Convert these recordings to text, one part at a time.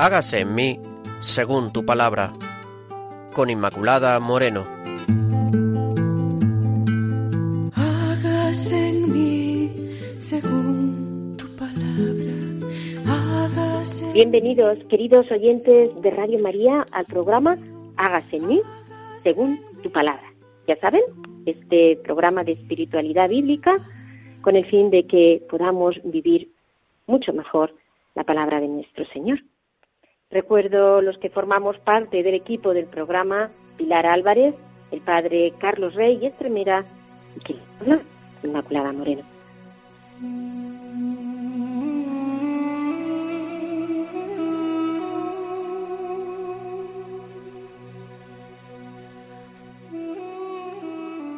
hágase en mí según tu palabra. Con Inmaculada Moreno. Hágase en mí según tu palabra. Hágase Bienvenidos, queridos oyentes de Radio María, al programa Hágase en mí según tu palabra. Ya saben, este programa de espiritualidad bíblica con el fin de que podamos vivir mucho mejor la palabra de nuestro Señor. Recuerdo los que formamos parte del equipo del programa Pilar Álvarez, el padre Carlos Rey y Estremera y que habla Inmaculada Moreno.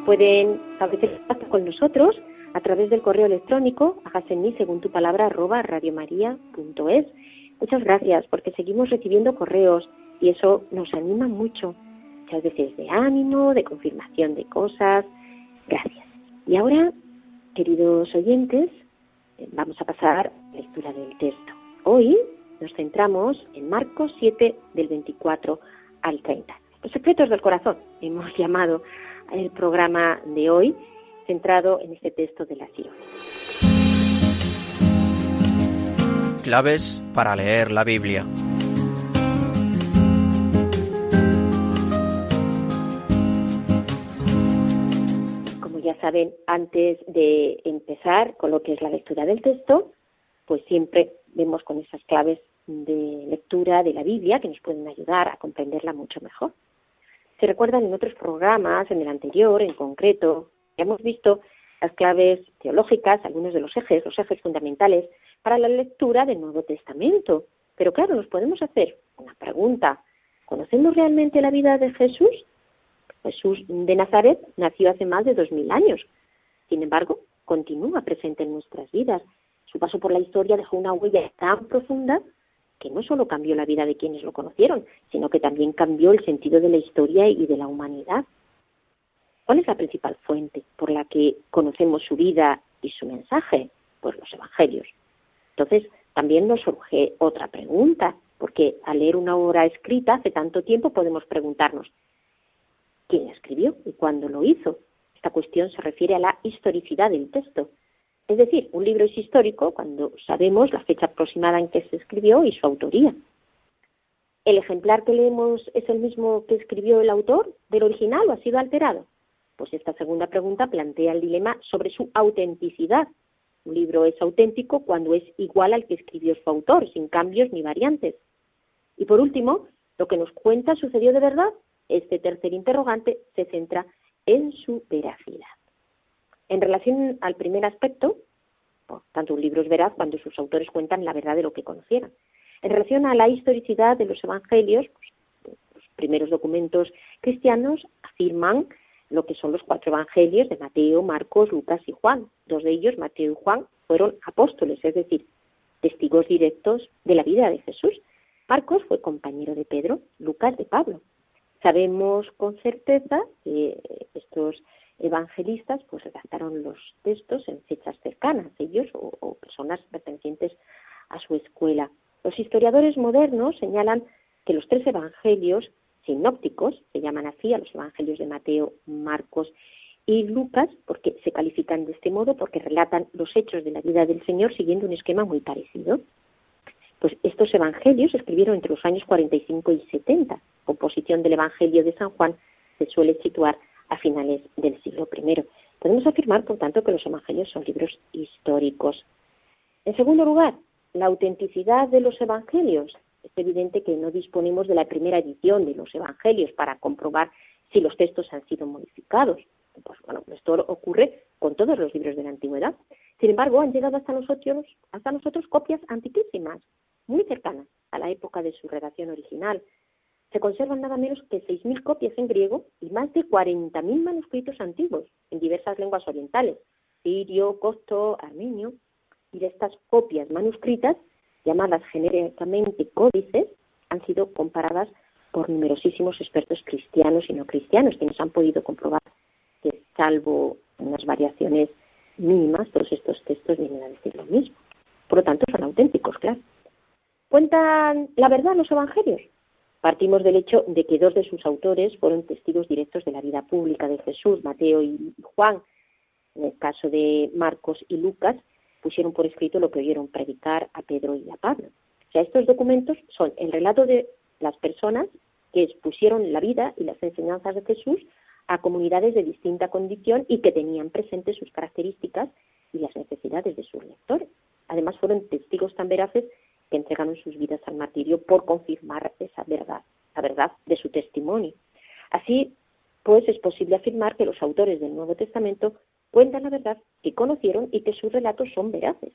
Pueden establecer contacto con nosotros a través del correo electrónico hágase en mí según tu palabra arroba. Muchas gracias porque seguimos recibiendo correos y eso nos anima mucho. Muchas veces de ánimo, de confirmación de cosas. Gracias. Y ahora, queridos oyentes, eh, vamos a pasar a la lectura del texto. Hoy nos centramos en Marcos 7 del 24 al 30. Los secretos del corazón hemos llamado el programa de hoy centrado en este texto de la Sion. Claves para leer la Biblia. Como ya saben, antes de empezar con lo que es la lectura del texto, pues siempre vemos con esas claves de lectura de la Biblia que nos pueden ayudar a comprenderla mucho mejor. Se recuerdan en otros programas, en el anterior en concreto, hemos visto las claves teológicas, algunos de los ejes, los ejes fundamentales para la lectura del Nuevo Testamento. Pero claro, nos podemos hacer una pregunta. ¿Conocemos realmente la vida de Jesús? Jesús de Nazaret nació hace más de dos mil años. Sin embargo, continúa presente en nuestras vidas. Su paso por la historia dejó una huella tan profunda que no solo cambió la vida de quienes lo conocieron, sino que también cambió el sentido de la historia y de la humanidad. ¿Cuál es la principal fuente por la que conocemos su vida y su mensaje? Pues los evangelios. Entonces, también nos surge otra pregunta, porque al leer una obra escrita hace tanto tiempo podemos preguntarnos, ¿quién escribió y cuándo lo hizo? Esta cuestión se refiere a la historicidad del texto. Es decir, un libro es histórico cuando sabemos la fecha aproximada en que se escribió y su autoría. ¿El ejemplar que leemos es el mismo que escribió el autor del original o ha sido alterado? Pues esta segunda pregunta plantea el dilema sobre su autenticidad. Un libro es auténtico cuando es igual al que escribió su autor, sin cambios ni variantes. Y por último, lo que nos cuenta sucedió de verdad. Este tercer interrogante se centra en su veracidad. En relación al primer aspecto, por tanto un libro es veraz cuando sus autores cuentan la verdad de lo que conocieran. En relación a la historicidad de los evangelios, pues, los primeros documentos cristianos afirman lo que son los cuatro evangelios de Mateo, Marcos, Lucas y Juan. Dos de ellos, Mateo y Juan, fueron apóstoles, es decir, testigos directos de la vida de Jesús. Marcos fue compañero de Pedro, Lucas de Pablo. Sabemos con certeza que estos evangelistas pues redactaron los textos en fechas cercanas, ellos o, o personas pertenecientes a su escuela. Los historiadores modernos señalan que los tres evangelios sinópticos, se llaman así a los evangelios de Mateo, Marcos y Lucas, porque se califican de este modo, porque relatan los hechos de la vida del Señor siguiendo un esquema muy parecido. Pues estos evangelios se escribieron entre los años 45 y 70. Composición del Evangelio de San Juan se suele situar a finales del siglo I. Podemos afirmar, por tanto, que los evangelios son libros históricos. En segundo lugar, la autenticidad de los evangelios. Es evidente que no disponemos de la primera edición de los evangelios para comprobar si los textos han sido modificados. Pues bueno, esto ocurre con todos los libros de la antigüedad. Sin embargo, han llegado hasta nosotros, hasta nosotros copias antiquísimas, muy cercanas a la época de su redacción original. Se conservan nada menos que 6.000 copias en griego y más de 40.000 manuscritos antiguos en diversas lenguas orientales, sirio, copto, armenio. Y de estas copias manuscritas, llamadas genéricamente códices, han sido comparadas por numerosísimos expertos cristianos y no cristianos, quienes han podido comprobar que, salvo unas variaciones mínimas, todos estos textos vienen a decir lo mismo. Por lo tanto, son auténticos, claro. ¿Cuentan la verdad los evangelios? Partimos del hecho de que dos de sus autores fueron testigos directos de la vida pública de Jesús, Mateo y Juan. En el caso de Marcos y Lucas, pusieron por escrito lo que oyeron predicar a Pedro y a Pablo. O estos documentos son el relato de las personas que expusieron la vida y las enseñanzas de Jesús a comunidades de distinta condición y que tenían presentes sus características y las necesidades de sus lectores. Además, fueron testigos tan veraces que entregaron sus vidas al martirio por confirmar esa verdad, la verdad de su testimonio. Así, pues, es posible afirmar que los autores del Nuevo Testamento cuentan la verdad que conocieron y que sus relatos son veraces.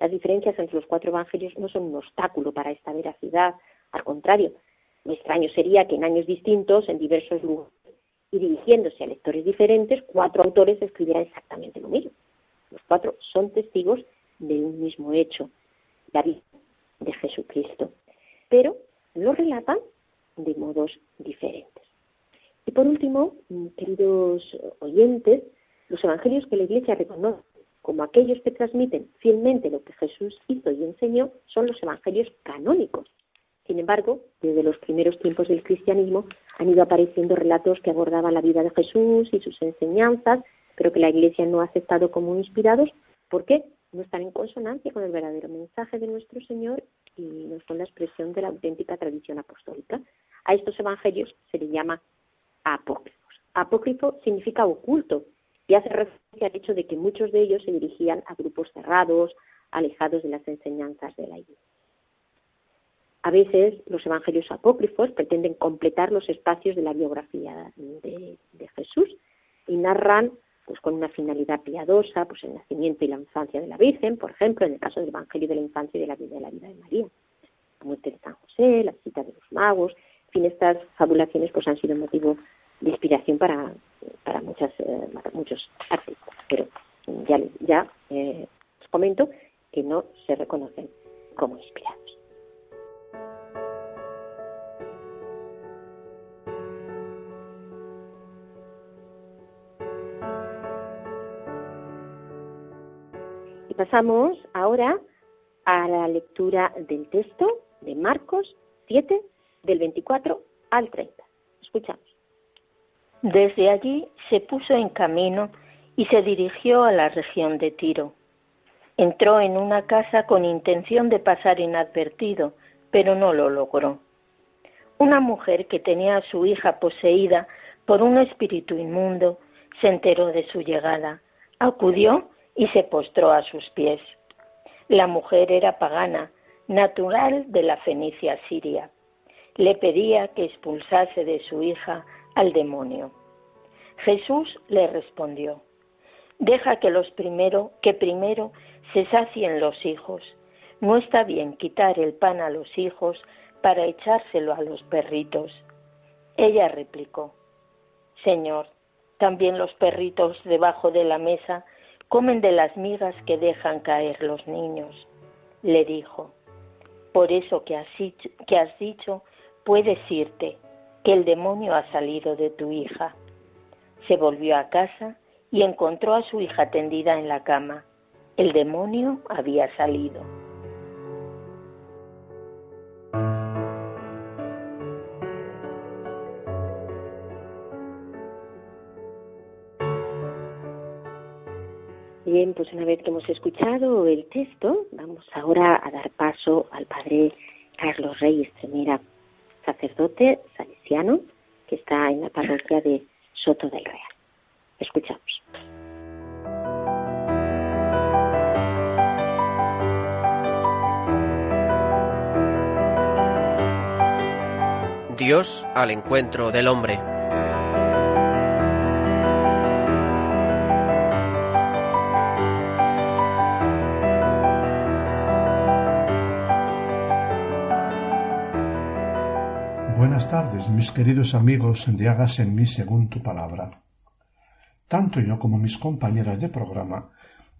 Las diferencias entre los cuatro evangelios no son un obstáculo para esta veracidad, al contrario, lo extraño sería que en años distintos, en diversos lugares y dirigiéndose a lectores diferentes, cuatro autores escribieran exactamente lo mismo. Los cuatro son testigos de un mismo hecho, la vida de Jesucristo, pero lo relatan de modos diferentes. Y por último, queridos oyentes, los evangelios que la Iglesia reconoce como aquellos que transmiten fielmente lo que Jesús hizo y enseñó son los evangelios canónicos. Sin embargo, desde los primeros tiempos del cristianismo han ido apareciendo relatos que abordaban la vida de Jesús y sus enseñanzas, pero que la Iglesia no ha aceptado como inspirados. ¿Por qué? No están en consonancia con el verdadero mensaje de nuestro Señor y no son la expresión de la auténtica tradición apostólica. A estos evangelios se les llama apócrifos. Apócrifo significa oculto y hace referencia al hecho de que muchos de ellos se dirigían a grupos cerrados, alejados de las enseñanzas de la Iglesia. A veces los evangelios apócrifos pretenden completar los espacios de la biografía de, Jesús y narran pues con una finalidad piadosa, pues el nacimiento y la infancia de la Virgen, por ejemplo, en el caso del Evangelio de la infancia y de la vida de la vida de María, la muerte de San José, la cita de los magos, en fin, estas fabulaciones pues han sido motivo de inspiración para, para muchas eh, muchos artistas, pero ya ya eh, os comento que no se reconocen como inspirados. pasamos ahora a la lectura del texto de Marcos 7, del 24 al 30. Escuchamos. Desde allí se puso en camino y se dirigió a la región de Tiro. Entró en una casa con intención de pasar inadvertido, pero no lo logró. Una mujer que tenía a su hija poseída por un espíritu inmundo se enteró de su llegada, acudió y se postró a sus pies. La mujer era pagana, natural de la Fenicia siria. Le pedía que expulsase de su hija al demonio. Jesús le respondió: Deja que los primero, que primero se sacien los hijos. No está bien quitar el pan a los hijos para echárselo a los perritos. Ella replicó: Señor, también los perritos debajo de la mesa comen de las migas que dejan caer los niños. Le dijo, por eso que has, dicho, que has dicho, puedes irte, que el demonio ha salido de tu hija. Se volvió a casa y encontró a su hija tendida en la cama. El demonio había salido. Bien, pues una vez que hemos escuchado el texto, vamos ahora a dar paso al padre Carlos Reyes Tremera, sacerdote que está en la parroquia de Soto del Real. Escuchamos. Dios al encuentro del hombre. Tardes, mis queridos amigos de Hagas en mí según tu palabra. Tanto yo como mis compañeras de programa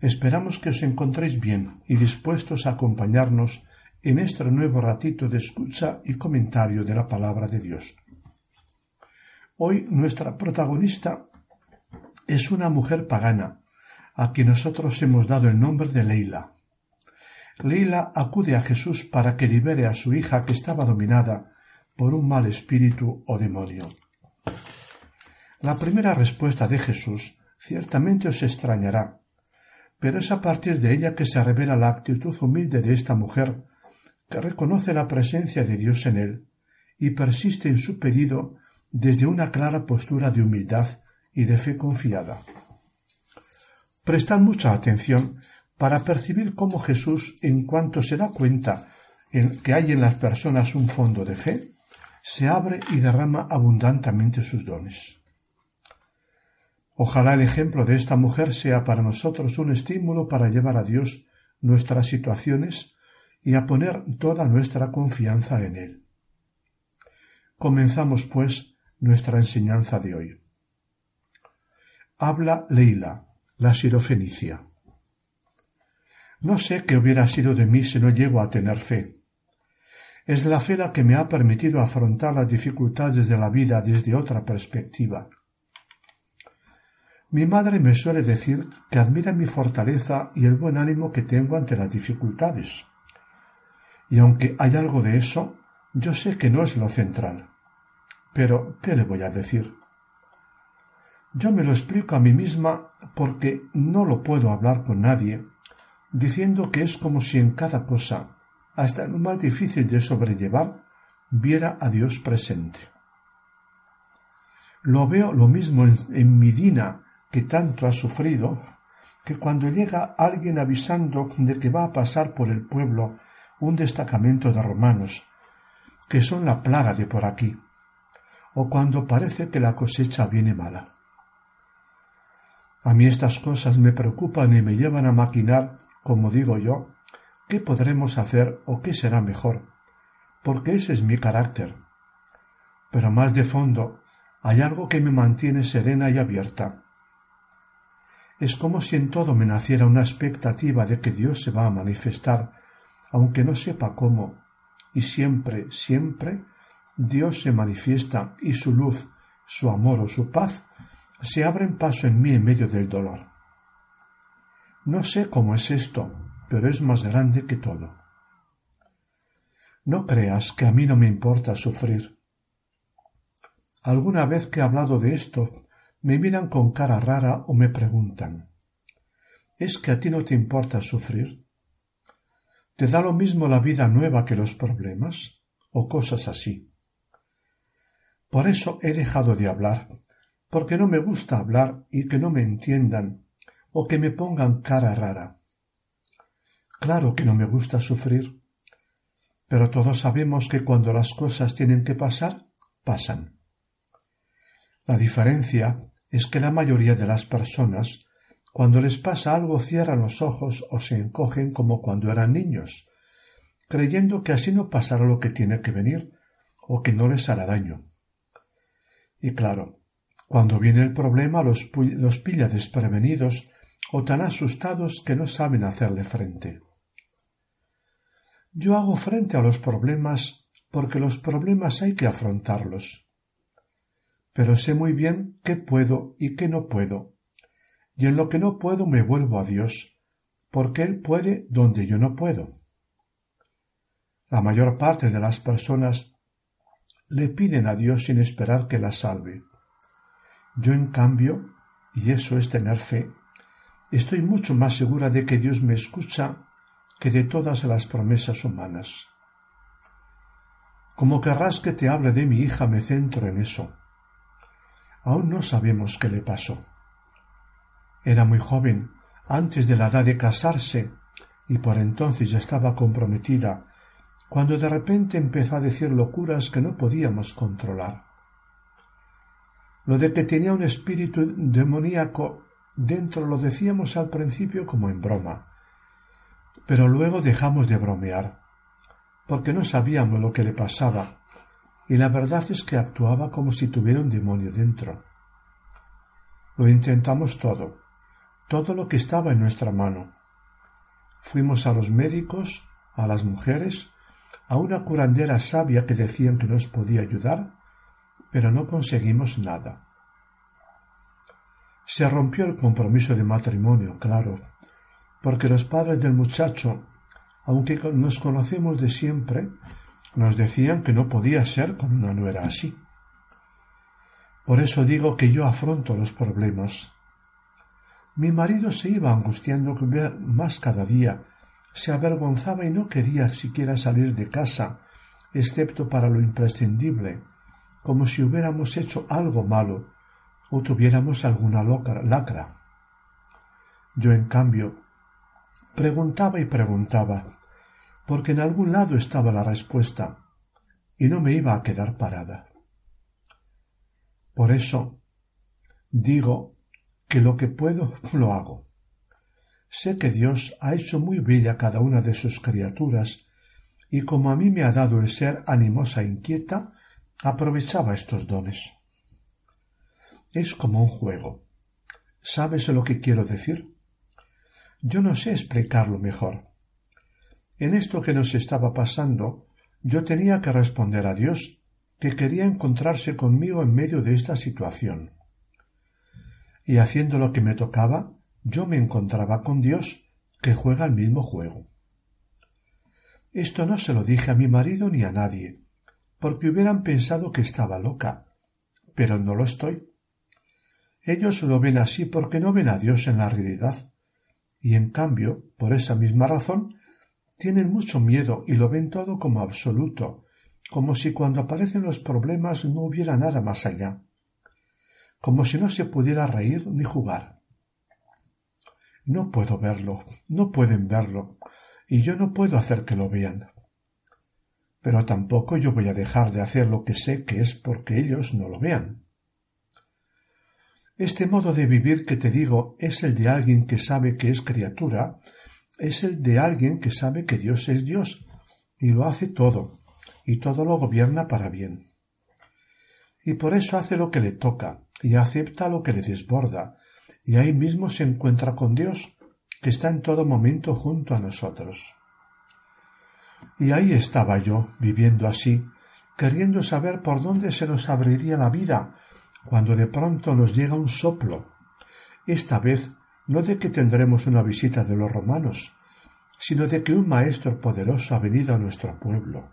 esperamos que os encontréis bien y dispuestos a acompañarnos en este nuevo ratito de escucha y comentario de la palabra de Dios. Hoy nuestra protagonista es una mujer pagana, a quien nosotros hemos dado el nombre de Leila. Leila acude a Jesús para que libere a su hija que estaba dominada por un mal espíritu o demonio. La primera respuesta de Jesús ciertamente os extrañará, pero es a partir de ella que se revela la actitud humilde de esta mujer, que reconoce la presencia de Dios en él y persiste en su pedido desde una clara postura de humildad y de fe confiada. Prestad mucha atención para percibir cómo Jesús, en cuanto se da cuenta en que hay en las personas un fondo de fe, se abre y derrama abundantemente sus dones. Ojalá el ejemplo de esta mujer sea para nosotros un estímulo para llevar a Dios nuestras situaciones y a poner toda nuestra confianza en Él. Comenzamos, pues, nuestra enseñanza de hoy. Habla Leila, la sirofenicia. No sé qué hubiera sido de mí si no llego a tener fe. Es la fe la que me ha permitido afrontar las dificultades de la vida desde otra perspectiva. Mi madre me suele decir que admira mi fortaleza y el buen ánimo que tengo ante las dificultades. Y aunque hay algo de eso, yo sé que no es lo central. Pero, ¿qué le voy a decir? Yo me lo explico a mí misma porque no lo puedo hablar con nadie diciendo que es como si en cada cosa, hasta lo más difícil de sobrellevar, viera a Dios presente. Lo veo lo mismo en, en mi Dina, que tanto ha sufrido, que cuando llega alguien avisando de que va a pasar por el pueblo un destacamento de romanos, que son la plaga de por aquí, o cuando parece que la cosecha viene mala. A mí estas cosas me preocupan y me llevan a maquinar como digo yo, ¿qué podremos hacer o qué será mejor? Porque ese es mi carácter. Pero más de fondo hay algo que me mantiene serena y abierta. Es como si en todo me naciera una expectativa de que Dios se va a manifestar, aunque no sepa cómo, y siempre, siempre, Dios se manifiesta y su luz, su amor o su paz se abren paso en mí en medio del dolor. No sé cómo es esto, pero es más grande que todo. No creas que a mí no me importa sufrir. Alguna vez que he hablado de esto, me miran con cara rara o me preguntan ¿Es que a ti no te importa sufrir? ¿Te da lo mismo la vida nueva que los problemas? o cosas así. Por eso he dejado de hablar, porque no me gusta hablar y que no me entiendan o que me pongan cara rara. Claro que no me gusta sufrir, pero todos sabemos que cuando las cosas tienen que pasar, pasan. La diferencia es que la mayoría de las personas, cuando les pasa algo, cierran los ojos o se encogen como cuando eran niños, creyendo que así no pasará lo que tiene que venir o que no les hará daño. Y claro, cuando viene el problema los, pilla desprevenidos o tan asustados que no saben hacerle frente. Yo hago frente a los problemas porque los problemas hay que afrontarlos. Pero sé muy bien qué puedo y qué no puedo, y en lo que no puedo me vuelvo a Dios, porque Él puede donde yo no puedo. La mayor parte de las personas le piden a Dios sin esperar que la salve. Yo, en cambio, y eso es tener fe, estoy mucho más segura de que Dios me escucha que de todas las promesas humanas. Como querrás que te hable de mi hija, me centro en eso. Aún no sabemos qué le pasó. Era muy joven, antes de la edad de casarse, y por entonces ya estaba comprometida, cuando de repente empezó a decir locuras que no podíamos controlar. Lo de que tenía un espíritu demoníaco Dentro lo decíamos al principio como en broma, pero luego dejamos de bromear, porque no sabíamos lo que le pasaba, y la verdad es que actuaba como si tuviera un demonio dentro. Lo intentamos todo, todo lo que estaba en nuestra mano. Fuimos a los médicos, a las mujeres, a una curandera sabia que decían que nos podía ayudar, pero no conseguimos nada. Se rompió el compromiso de matrimonio, claro, porque los padres del muchacho, aunque nos conocemos de siempre, nos decían que no podía ser cuando una no era así. Por eso digo que yo afronto los problemas. Mi marido se iba angustiando más cada día, se avergonzaba y no quería siquiera salir de casa, excepto para lo imprescindible, como si hubiéramos hecho algo malo o tuviéramos alguna lacra. Yo, en cambio, preguntaba y preguntaba, porque en algún lado estaba la respuesta, y no me iba a quedar parada. Por eso digo que lo que puedo lo hago. Sé que Dios ha hecho muy bella cada una de sus criaturas, y como a mí me ha dado el ser animosa e inquieta, aprovechaba estos dones. Es como un juego. ¿Sabes lo que quiero decir? Yo no sé explicarlo mejor. En esto que nos estaba pasando, yo tenía que responder a Dios, que quería encontrarse conmigo en medio de esta situación. Y haciendo lo que me tocaba, yo me encontraba con Dios, que juega el mismo juego. Esto no se lo dije a mi marido ni a nadie, porque hubieran pensado que estaba loca, pero no lo estoy. Ellos lo ven así porque no ven a Dios en la realidad, y en cambio, por esa misma razón, tienen mucho miedo y lo ven todo como absoluto, como si cuando aparecen los problemas no hubiera nada más allá, como si no se pudiera reír ni jugar. No puedo verlo, no pueden verlo, y yo no puedo hacer que lo vean. Pero tampoco yo voy a dejar de hacer lo que sé que es porque ellos no lo vean. Este modo de vivir que te digo es el de alguien que sabe que es criatura, es el de alguien que sabe que Dios es Dios y lo hace todo, y todo lo gobierna para bien. Y por eso hace lo que le toca y acepta lo que le desborda, y ahí mismo se encuentra con Dios, que está en todo momento junto a nosotros. Y ahí estaba yo, viviendo así, queriendo saber por dónde se nos abriría la vida cuando de pronto nos llega un soplo, esta vez no de que tendremos una visita de los romanos, sino de que un maestro poderoso ha venido a nuestro pueblo.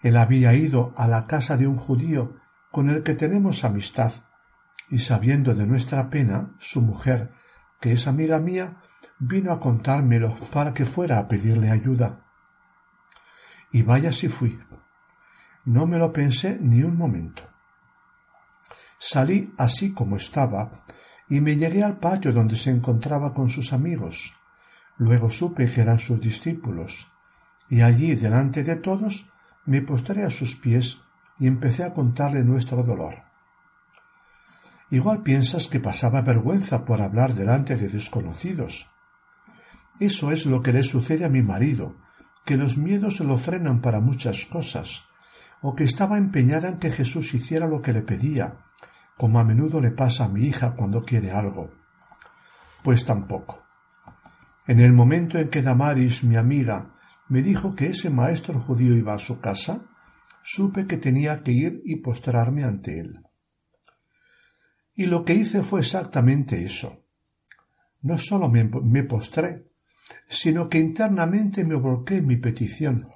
Él había ido a la casa de un judío con el que tenemos amistad, y sabiendo de nuestra pena, su mujer, que es amiga mía, vino a contármelo para que fuera a pedirle ayuda. Y vaya si fui. No me lo pensé ni un momento. Salí así como estaba y me llegué al patio donde se encontraba con sus amigos. Luego supe que eran sus discípulos, y allí delante de todos me postré a sus pies y empecé a contarle nuestro dolor. Igual piensas que pasaba vergüenza por hablar delante de desconocidos. Eso es lo que le sucede a mi marido, que los miedos lo frenan para muchas cosas, o que estaba empeñada en que Jesús hiciera lo que le pedía, como a menudo le pasa a mi hija cuando quiere algo. Pues tampoco. En el momento en que Damaris, mi amiga, me dijo que ese maestro judío iba a su casa, supe que tenía que ir y postrarme ante él. Y lo que hice fue exactamente eso. No sólo me, me postré, sino que internamente me volqué en mi petición.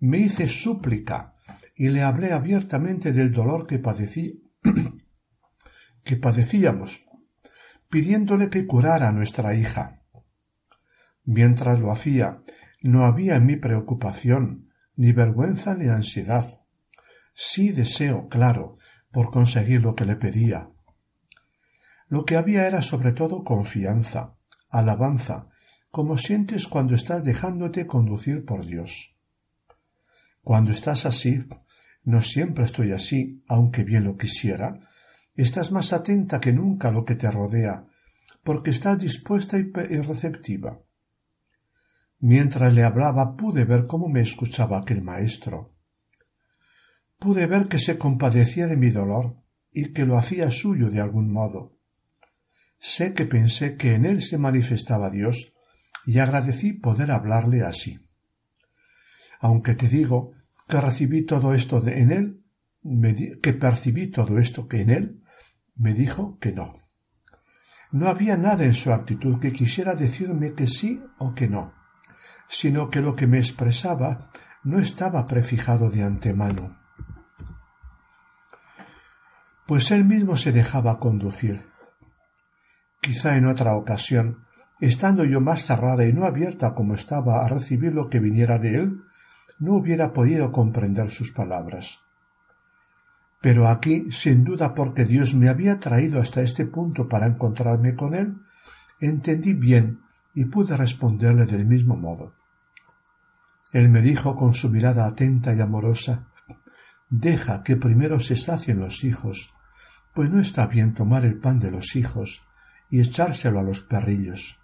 Me hice súplica y le hablé abiertamente del dolor que padecí que padecíamos, pidiéndole que curara a nuestra hija. Mientras lo hacía, no había en mí preocupación, ni vergüenza ni ansiedad. Sí deseo, claro, por conseguir lo que le pedía. Lo que había era sobre todo confianza, alabanza, como sientes cuando estás dejándote conducir por Dios. Cuando estás así, no siempre estoy así, aunque bien lo quisiera. Estás más atenta que nunca a lo que te rodea, porque estás dispuesta y receptiva. Mientras le hablaba pude ver cómo me escuchaba aquel maestro. Pude ver que se compadecía de mi dolor y que lo hacía suyo de algún modo. Sé que pensé que en él se manifestaba Dios y agradecí poder hablarle así. Aunque te digo que recibí todo esto en él, que percibí todo esto que en él, me dijo que no. No había nada en su actitud que quisiera decirme que sí o que no. sino que lo que me expresaba no estaba prefijado de antemano. Pues él mismo se dejaba conducir. Quizá en otra ocasión, estando yo más cerrada y no abierta como estaba a recibir lo que viniera de él, no hubiera podido comprender sus palabras. Pero aquí, sin duda porque Dios me había traído hasta este punto para encontrarme con él, entendí bien y pude responderle del mismo modo. Él me dijo con su mirada atenta y amorosa Deja que primero se sacien los hijos, pues no está bien tomar el pan de los hijos y echárselo a los perrillos.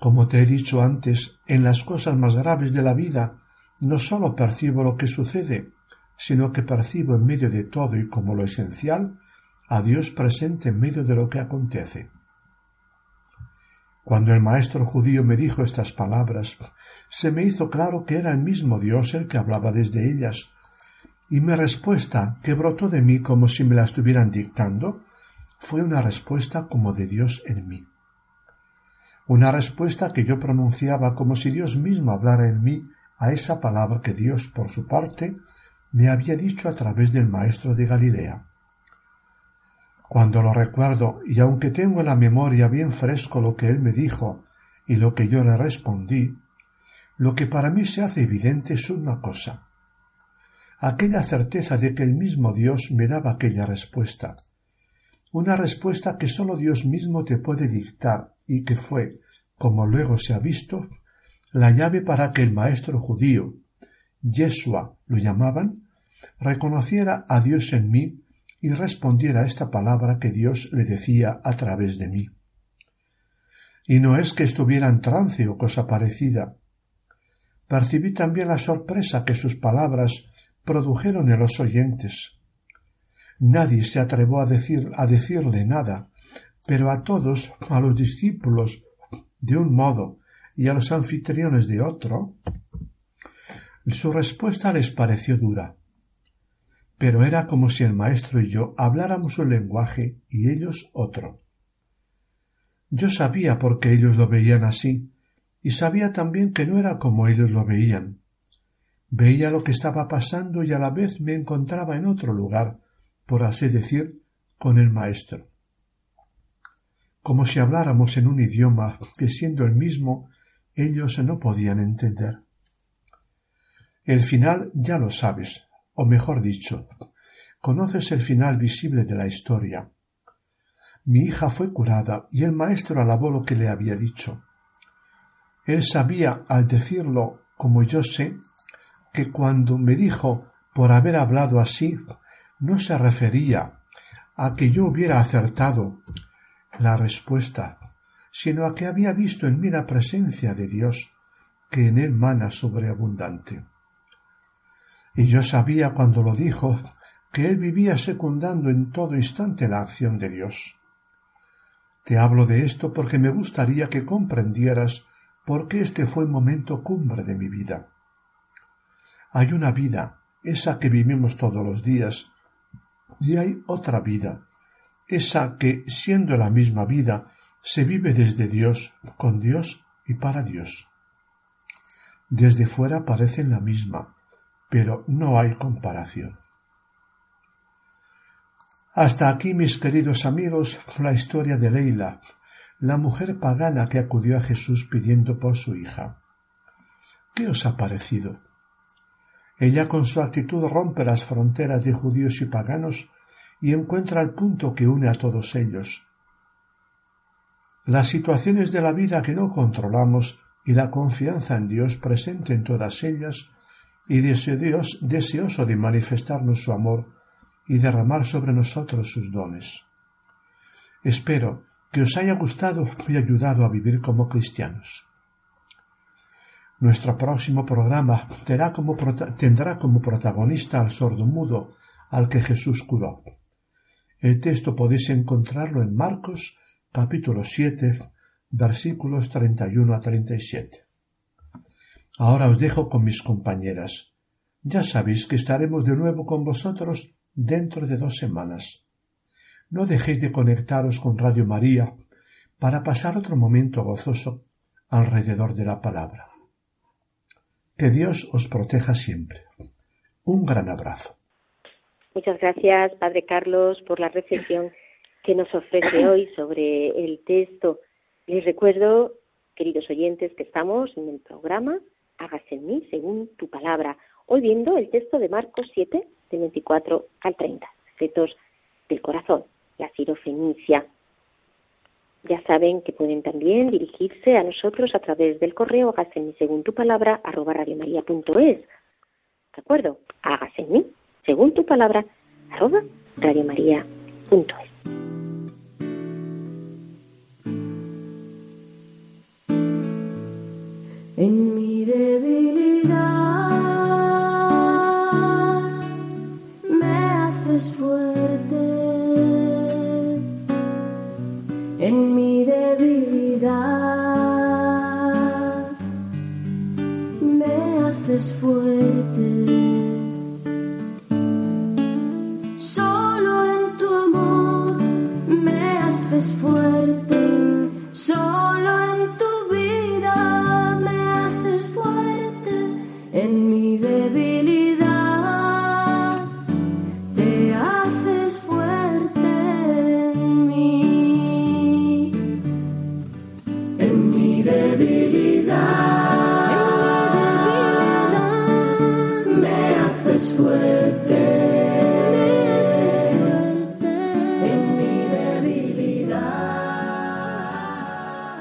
Como te he dicho antes, en las cosas más graves de la vida no sólo percibo lo que sucede, sino que percibo en medio de todo y como lo esencial a Dios presente en medio de lo que acontece. Cuando el maestro judío me dijo estas palabras, se me hizo claro que era el mismo Dios el que hablaba desde ellas, y mi respuesta, que brotó de mí como si me la estuvieran dictando, fue una respuesta como de Dios en mí. Una respuesta que yo pronunciaba como si Dios mismo hablara en mí a esa palabra que Dios, por su parte, me había dicho a través del Maestro de Galilea. Cuando lo recuerdo, y aunque tengo en la memoria bien fresco lo que él me dijo y lo que yo le respondí, lo que para mí se hace evidente es una cosa aquella certeza de que el mismo Dios me daba aquella respuesta, una respuesta que sólo Dios mismo te puede dictar y que fue, como luego se ha visto, la llave para que el maestro judío, Yeshua lo llamaban, reconociera a Dios en mí y respondiera a esta palabra que Dios le decía a través de mí. Y no es que estuviera en trance o cosa parecida. Percibí también la sorpresa que sus palabras produjeron en los oyentes. Nadie se atrevó a, decir, a decirle nada, pero a todos, a los discípulos de un modo y a los anfitriones de otro, su respuesta les pareció dura. Pero era como si el maestro y yo habláramos un lenguaje y ellos otro. Yo sabía por qué ellos lo veían así, y sabía también que no era como ellos lo veían. Veía lo que estaba pasando y a la vez me encontraba en otro lugar, por así decir, con el maestro. Como si habláramos en un idioma que siendo el mismo ellos no podían entender. El final ya lo sabes, o mejor dicho, conoces el final visible de la historia. Mi hija fue curada y el maestro alabó lo que le había dicho. Él sabía, al decirlo como yo sé, que cuando me dijo por haber hablado así, no se refería a que yo hubiera acertado la respuesta, sino a que había visto en mí la presencia de Dios, que en él mana sobreabundante. Y yo sabía cuando lo dijo que él vivía secundando en todo instante la acción de Dios. Te hablo de esto porque me gustaría que comprendieras por qué este fue el momento cumbre de mi vida. Hay una vida, esa que vivimos todos los días, y hay otra vida, esa que, siendo la misma vida, se vive desde Dios, con Dios y para Dios. Desde fuera parecen la misma, pero no hay comparación. Hasta aquí, mis queridos amigos, la historia de Leila, la mujer pagana que acudió a Jesús pidiendo por su hija. ¿Qué os ha parecido? Ella con su actitud rompe las fronteras de judíos y paganos y encuentra el punto que une a todos ellos. Las situaciones de la vida que no controlamos y la confianza en Dios presente en todas ellas y Dios deseoso de manifestarnos su amor y derramar sobre nosotros sus dones. Espero que os haya gustado y ayudado a vivir como cristianos. Nuestro próximo programa tendrá como, tendrá como protagonista al sordomudo al que Jesús curó. El texto podéis encontrarlo en Marcos capítulo 7 versículos 31 a 37. Ahora os dejo con mis compañeras. Ya sabéis que estaremos de nuevo con vosotros dentro de dos semanas. No dejéis de conectaros con Radio María para pasar otro momento gozoso alrededor de la palabra. Que Dios os proteja siempre. Un gran abrazo. Muchas gracias, Padre Carlos, por la reflexión que nos ofrece hoy sobre el texto. Les recuerdo, queridos oyentes, que estamos en el programa Hágase en mí según tu palabra. Hoy viendo el texto de Marcos 7, del 24 al 30, secretos del corazón, la sirofenicia. Ya saben que pueden también dirigirse a nosotros a través del correo hágase en mí según tu palabra arroba radiomaria.es. ¿De acuerdo? Hágase en mí según tu palabra arroba radiomaria.es. debilidad, me haces fuerte. Me haces fuerte en mi debilidad.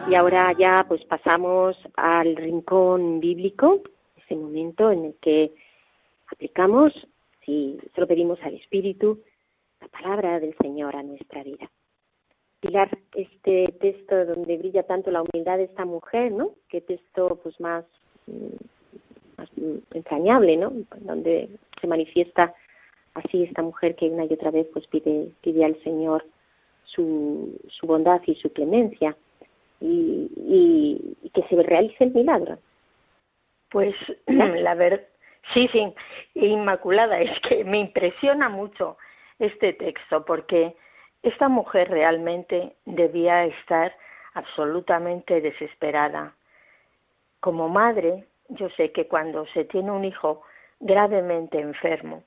Y ahora ya pues pasamos al rincón bíblico, ese momento en el que aplicamos, si se lo pedimos al Espíritu, la palabra del Señor a nuestra vida. Pilar, este texto donde brilla tanto la humildad de esta mujer, ¿no? Qué texto pues más, mm, más mm, entrañable, ¿no? Donde se manifiesta así esta mujer que una y otra vez pues pide, pide al Señor su, su bondad y su clemencia y, y, y que se realice el milagro. Pues la verdad, sí, sí, Inmaculada, es que me impresiona mucho este texto porque esta mujer realmente debía estar absolutamente desesperada. Como madre, yo sé que cuando se tiene un hijo gravemente enfermo,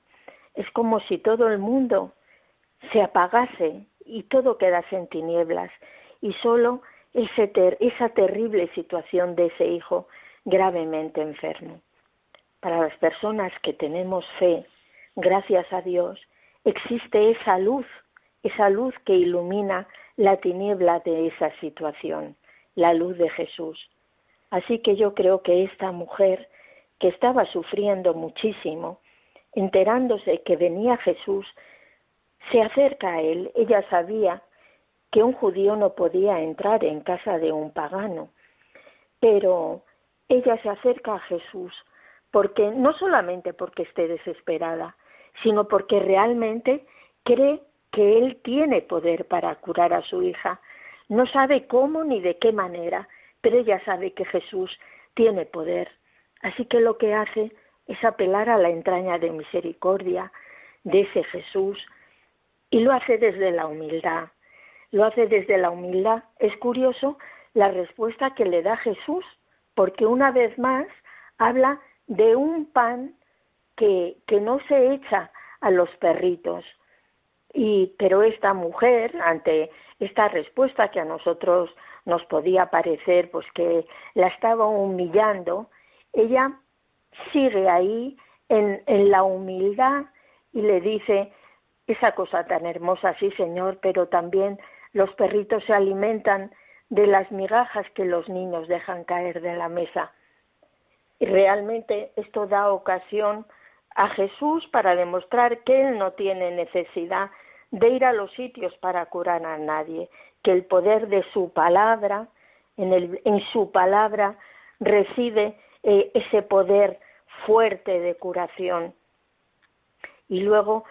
es como si todo el mundo se apagase y todo quedase en tinieblas y solo esa terrible situación de ese hijo gravemente enfermo. Para las personas que tenemos fe, gracias a Dios, existe esa luz, esa luz que ilumina la tiniebla de esa situación, la luz de Jesús. Así que yo creo que esta mujer que estaba sufriendo muchísimo, enterándose que venía Jesús, se acerca a él. Ella sabía que un judío no podía entrar en casa de un pagano, pero ella se acerca a Jesús porque no solamente porque esté desesperada, sino porque realmente cree que él tiene poder para curar a su hija. No sabe cómo ni de qué manera, pero ella sabe que Jesús tiene poder. Así que lo que hace es apelar a la entraña de misericordia de ese Jesús y lo hace desde la humildad. Lo hace desde la humildad. Es curioso la respuesta que le da Jesús, porque una vez más habla de un pan que, que no se echa a los perritos. Y, pero esta mujer, ante esta respuesta que a nosotros nos podía parecer pues que la estaba humillando, ella sigue ahí en, en la humildad y le dice esa cosa tan hermosa, sí señor, pero también los perritos se alimentan de las migajas que los niños dejan caer de la mesa. Y realmente esto da ocasión a Jesús para demostrar que Él no tiene necesidad de ir a los sitios para curar a nadie, que el poder de su palabra, en, el, en su palabra reside eh, ese poder fuerte de curación. Y luego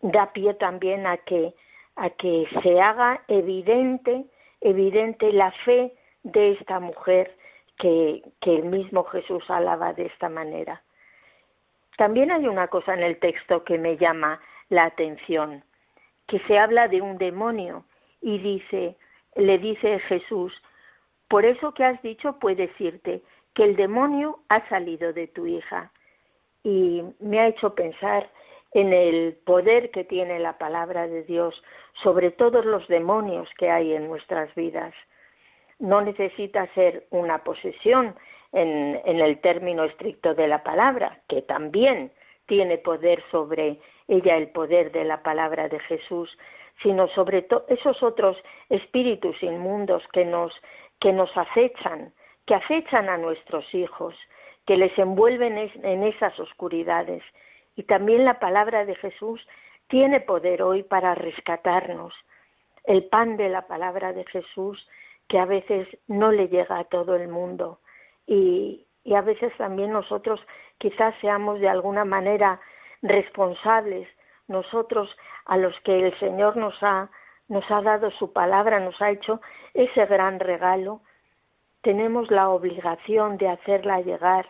da pie también a que, a que se haga evidente, evidente la fe de esta mujer que, que el mismo Jesús alaba de esta manera. También hay una cosa en el texto que me llama la atención, que se habla de un demonio y dice, le dice Jesús, Por eso que has dicho puedes irte, que el demonio ha salido de tu hija. Y me ha hecho pensar en el poder que tiene la palabra de Dios sobre todos los demonios que hay en nuestras vidas. No necesita ser una posesión en, el término estricto de la palabra, que también tiene poder sobre ella el poder de la palabra de Jesús, sino sobre todo esos otros espíritus inmundos que nos, que nos acechan, que acechan a nuestros hijos, que les envuelven en esas oscuridades. Y también la palabra de Jesús tiene poder hoy para rescatarnos. El pan de la palabra de Jesús que a veces no le llega a todo el mundo y, y a veces también nosotros quizás seamos de alguna manera responsables nosotros a los que el Señor nos ha, nos ha dado su palabra, nos ha hecho ese gran regalo, tenemos la obligación de hacerla llegar,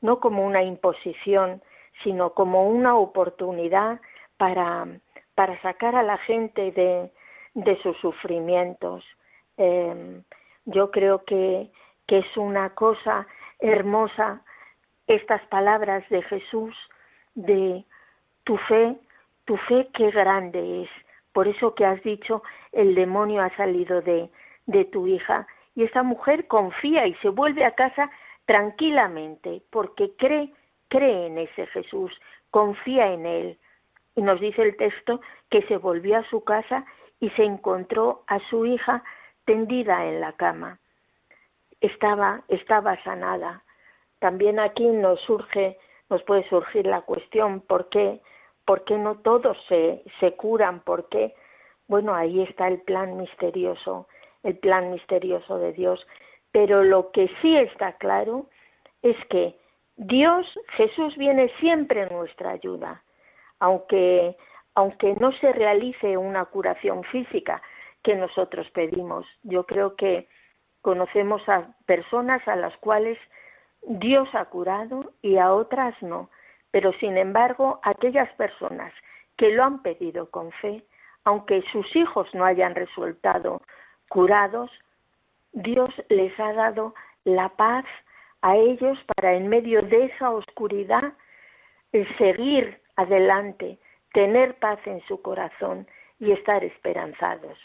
no como una imposición, sino como una oportunidad para, para sacar a la gente de, de sus sufrimientos. Eh, yo creo que, que es una cosa hermosa estas palabras de Jesús de tu fe, tu fe qué grande es. Por eso que has dicho, el demonio ha salido de, de tu hija. Y esa mujer confía y se vuelve a casa tranquilamente, porque cree, cree en ese Jesús, confía en él. Y nos dice el texto que se volvió a su casa y se encontró a su hija tendida en la cama. Estaba, estaba sanada. También aquí nos surge, nos puede surgir la cuestión ¿por qué, por qué no todos se, se curan? ¿Por qué? Bueno, ahí está el plan misterioso, el plan misterioso de Dios. Pero lo que sí está claro es que Dios, Jesús viene siempre en nuestra ayuda, aunque, aunque no se realice una curación física que nosotros pedimos. Yo creo que conocemos a personas a las cuales Dios ha curado y a otras no. Pero sin embargo, aquellas personas que lo han pedido con fe, aunque sus hijos no hayan resultado curados, Dios les ha dado la paz a ellos para en medio de esa oscuridad seguir adelante, tener paz en su corazón y estar esperanzados.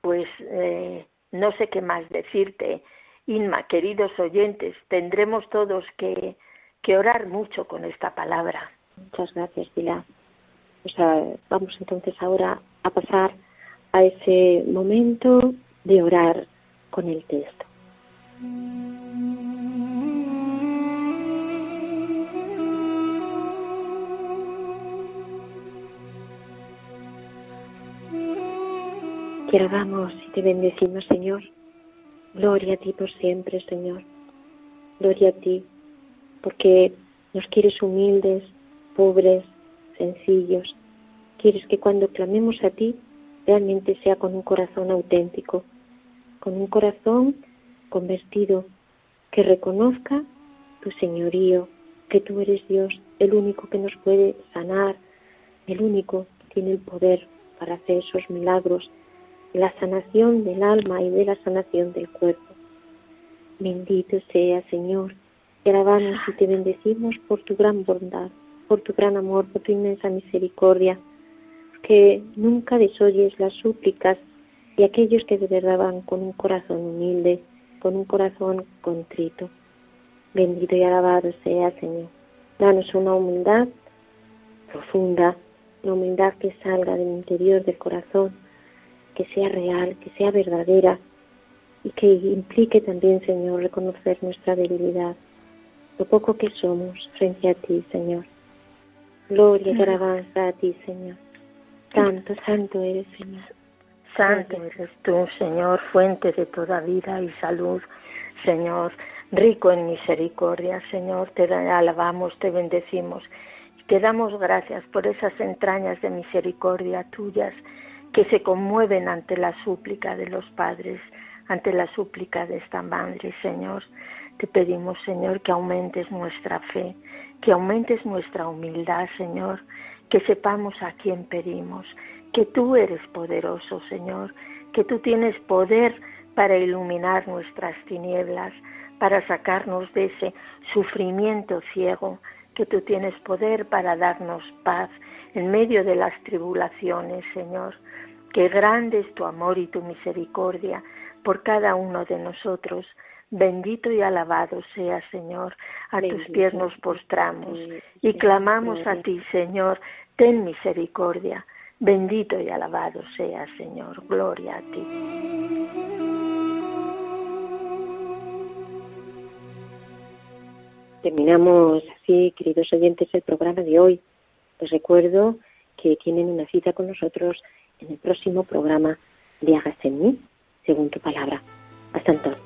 Pues eh, no sé qué más decirte Inma, queridos oyentes, tendremos todos que, que orar mucho con esta palabra. Muchas gracias, Pilar. vamos entonces ahora a pasar a ese momento de orar con el texto. Te alabamos y te bendecimos, Señor Gloria a ti por siempre, Señor. Gloria a ti, porque nos quieres humildes, pobres, sencillos. Quieres que cuando clamemos a ti realmente sea con un corazón auténtico, con un corazón convertido, que reconozca tu señorío, que tú eres Dios, el único que nos puede sanar, el único que tiene el poder para hacer esos milagros la sanación del alma y de la sanación del cuerpo. Bendito sea, Señor. Te alabamos y te bendecimos por tu gran bondad, por tu gran amor, por tu inmensa misericordia, que nunca desoyes las súplicas de aquellos que de verdad con un corazón humilde, con un corazón contrito. Bendito y alabado sea, Señor. Danos una humildad profunda, una humildad que salga del interior del corazón que sea real, que sea verdadera y que implique también, Señor, reconocer nuestra debilidad, lo poco que somos frente a ti, Señor. Gloria y alabanza a ti, Señor. Santo, santo eres, Señor. Santo eres tú, Señor, fuente de toda vida y salud, Señor, rico en misericordia, Señor, te alabamos, te bendecimos. Te damos gracias por esas entrañas de misericordia tuyas que se conmueven ante la súplica de los padres, ante la súplica de esta madre, Señor. Te pedimos, Señor, que aumentes nuestra fe, que aumentes nuestra humildad, Señor, que sepamos a quién pedimos, que tú eres poderoso, Señor, que tú tienes poder para iluminar nuestras tinieblas, para sacarnos de ese sufrimiento ciego, que tú tienes poder para darnos paz en medio de las tribulaciones, Señor. Que grande es tu amor y tu misericordia por cada uno de nosotros. Bendito y alabado sea, Señor. A tus pies nos postramos y clamamos a ti, Señor. Ten misericordia. Bendito y alabado sea, Señor. Gloria a ti. Terminamos así, queridos oyentes, el programa de hoy. Les recuerdo que tienen una cita con nosotros en el próximo programa de Hágase en mí, según tu palabra. Hasta entonces.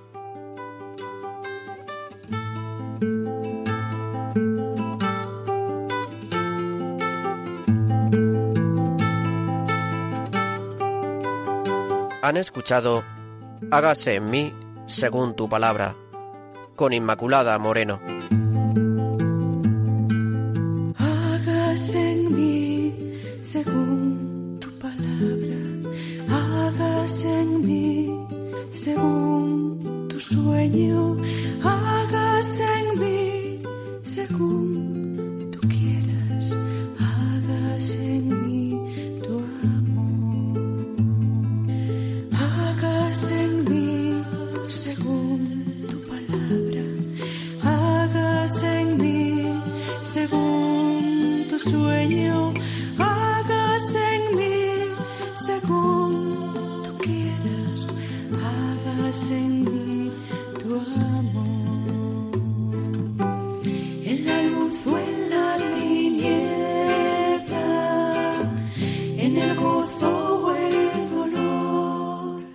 Han escuchado Hágase en mí según tu palabra, con Inmaculada Moreno.